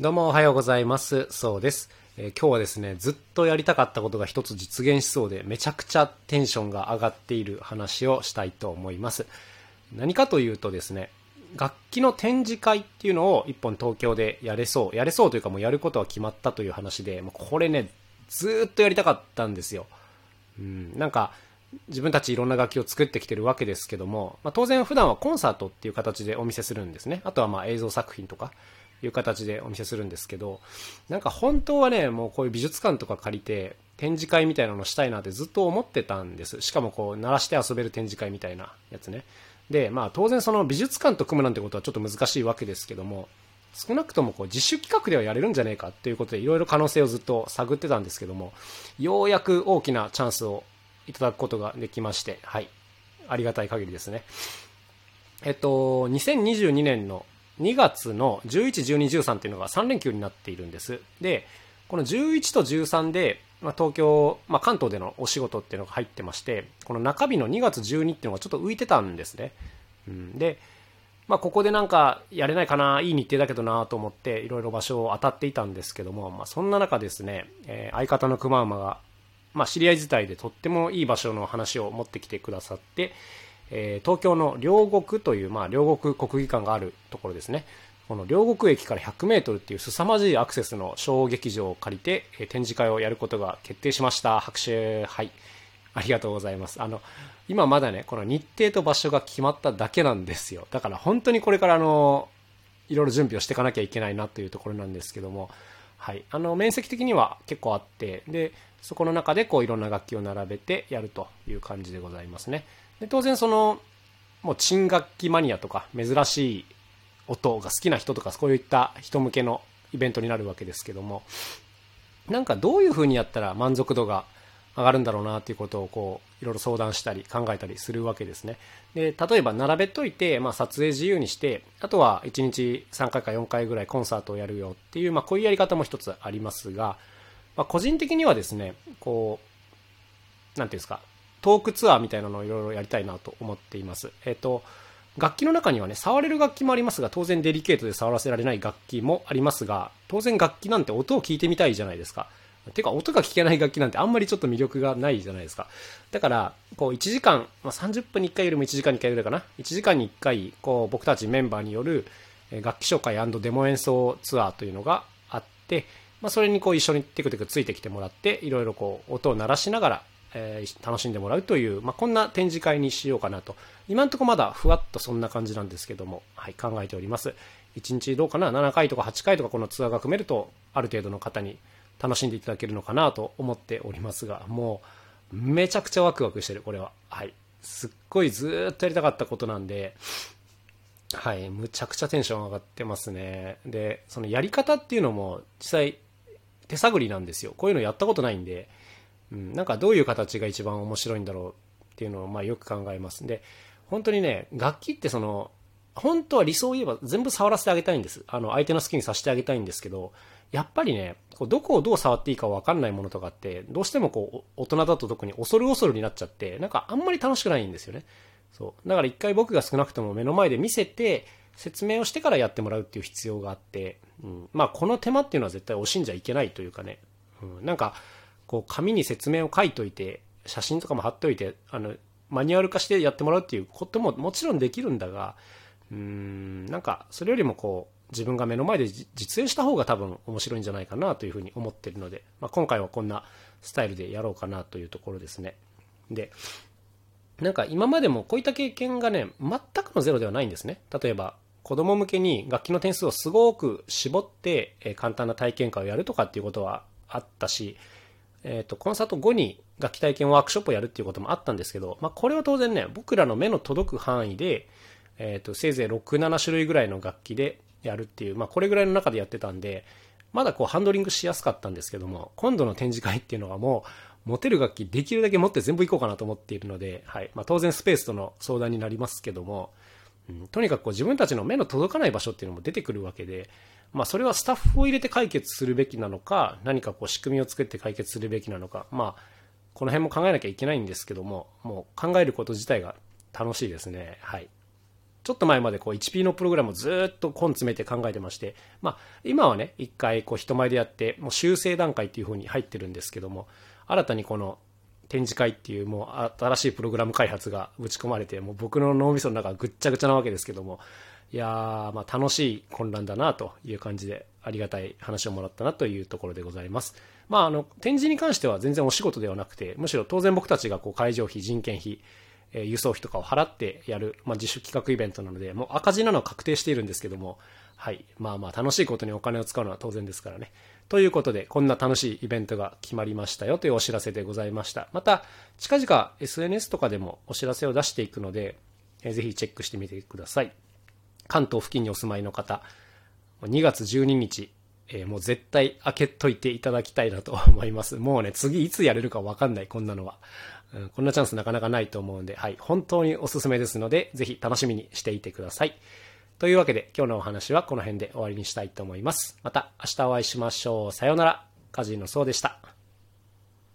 どうもおはようございます。そうです。えー今日はですね、ずっとやりたかったことが一つ実現しそうで、めちゃくちゃテンションが上がっている話をしたいと思います。何かというとですね、楽器の展示会っていうのを一本東京でやれそう、やれそうというかもうやることは決まったという話で、もうこれね、ずっとやりたかったんですよ。うん、なんか、自分たちいろんな楽器を作ってきてるわけですけども、まあ、当然普段はコンサートっていう形でお見せするんですね。あとはまあ映像作品とかいう形でお見せするんですけど、なんか本当はね、もうこういう美術館とか借りて展示会みたいなのしたいなってずっと思ってたんです。しかもこう鳴らして遊べる展示会みたいなやつね。で、まあ当然その美術館と組むなんてことはちょっと難しいわけですけども、少なくともこう自主企画ではやれるんじゃねえかっていうことでいろいろ可能性をずっと探ってたんですけども、ようやく大きなチャンスをいただくことができまして、はい。ありがたい限りですね。えっと、2022年の2月の11、12、13っていうのが3連休になっているんです。で、この11と13で、まあ、東京、まあ、関東でのお仕事っていうのが入ってまして、この中日の2月12っていうのがちょっと浮いてたんですね。うん、で、まあ、ここでなんかやれないかな、いい日程だけどなと思って、いろいろ場所を当たっていたんですけども、まあ、そんな中ですね、えー相方の熊馬が、まあ、知り合い自体でとってもいい場所の話を持ってきてくださって、えー東京の両国という、まあ、両国国技館があるところですね。この両国駅から100メートルっていう凄まじいアクセスの小劇場を借りて、えー展示会をやることが決定しました。拍手。はい。ありがとうございます。あの、今まだね、この日程と場所が決まっただけなんですよ。だから本当にこれからあの、いろいろ準備をしていかなきゃいけないなというところなんですけども、はい。あの、面積的には結構あって、で、そこの中でこういろんな楽器を並べてやるという感じでございますね。で、当然その、もう珍楽器マニアとか珍しい音が好きな人とかそういった人向けのイベントになるわけですけども、なんかどういう風にやったら満足度が上がるんだろうなっていうことをこういろいろ相談したり考えたりするわけですね。で、例えば並べといて、まあ撮影自由にして、あとは1日3回か4回ぐらいコンサートをやるよっていう、まあこういうやり方も一つありますが、まあ個人的にはですね、こう、なんていうんですか、トークツアーみたいなのをいろいろやりたいなと思っています。えっ、と、楽器の中にはね、触れる楽器もありますが、当然デリケートで触らせられない楽器もありますが、当然楽器なんて音を聞いてみたいじゃないですか。てか、音が聞けない楽器なんてあんまりちょっと魅力がないじゃないですか。だから、こう1時間、まあ、30分に1回よりも1時間に1回ぐらいかな。1時間に1回、こう僕たちメンバーによる楽器紹介デモ演奏ツアーというのがあって、まあ、それにこう一緒にテクテクついてきてもらって、いろいろこう音を鳴らしながら、えー楽しんでもらうという、まあ、こんな展示会にしようかなと。今のところまだふわっとそんな感じなんですけども、はい、考えております。1日どうかな ?7 回とか8回とかこのツアーが組めると、ある程度の方に楽しんでいただけるのかなと思っておりますが、もう、めちゃくちゃワクワクしてる、これは。はい。すっごいずっとやりたかったことなんで、はい、むちゃくちゃテンション上がってますね。で、そのやり方っていうのも、実際、手探りなんですよ。こういうのやったことないんで、うん、なんかどういう形が一番面白いんだろうっていうのを、まあよく考えます。で、本当にね、楽器ってその、本当は理想を言えば全部触らせてあげたいんです。あの、相手の好きにさせてあげたいんですけど、やっぱりね、こうどこをどう触っていいかわかんないものとかって、どうしてもこう、大人だと特に恐る恐るになっちゃって、なんかあんまり楽しくないんですよね。そう。だから一回僕が少なくとも目の前で見せて、説明をしてからやってもらうっていう必要があって、うん、まあこの手間っていうのは絶対惜しんじゃいけないというかね、うん、なんか、こう紙に説明を書いといて、写真とかも貼っといて、あの、マニュアル化してやってもらうっていうことももちろんできるんだが、うーん、なんか、それよりもこう、自分が目の前で実演した方が多分面白いんじゃないかなというふうに思ってるので、まあ、今回はこんなスタイルでやろうかなというところですね。で、なんか今までもこういった経験がね、全くのゼロではないんですね。例えば、子供向けに楽器の点数をすごく絞って、え簡単な体験会をやるとかっていうことはあったし、えっ、と、コンサート後に楽器体験ワークショップをやるっていうこともあったんですけど、まあ、これは当然ね、僕らの目の届く範囲で、えっ、と、せいぜい6、7種類ぐらいの楽器でやるっていう、まあ、これぐらいの中でやってたんで、まだこう、ハンドリングしやすかったんですけども、今度の展示会っていうのはもう、持てる楽器できるだけ持って全部行こうかなと思っているので、はい。まあ、当然スペースとの相談になりますけども、んとにかくこう自分たちの目の届かない場所っていうのも出てくるわけで、まあ、それはスタッフを入れて解決するべきなのか、何かこう仕組みを作って解決するべきなのか、まあ、この辺も考えなきゃいけないんですけども、もう考えること自体が楽しいですね。はい。ちょっと前までこう 1P のプログラムをずっと根詰めて考えてまして、まあ、今はね、一回こう人前でやって、もう修正段階っていう風に入ってるんですけども、新たにこの展示会っていうもう新しいプログラム開発が打ち込まれて、もう僕の脳みその中ぐっちゃぐちゃなわけですけども、いやー、まあ楽しい混乱だなという感じで、ありがたい話をもらったなというところでございます。まああの、展示に関しては全然お仕事ではなくて、むしろ当然僕たちがこう会場費、人件費、え輸送費とかを払ってやる、まあ、自主企画イベントなので、もう赤字なのは確定しているんですけども、はい。まあまあ楽しいことにお金を使うのは当然ですからね。ということで、こんな楽しいイベントが決まりましたよというお知らせでございました。また、近々 SNS とかでもお知らせを出していくので、えー、ぜひチェックしてみてください。関東付近にお住まいの方、2月12日、えー、もう絶対開けといていただきたいなと思います。もうね、次いつやれるかわかんない、こんなのは。うん、こんなチャンスなかなかないと思うんで、はい、本当におすすめですので、ぜひ楽しみにしていてください。というわけで、今日のお話はこの辺で終わりにしたいと思います。また明日お会いしましょう。さようなら。カジノそうでした。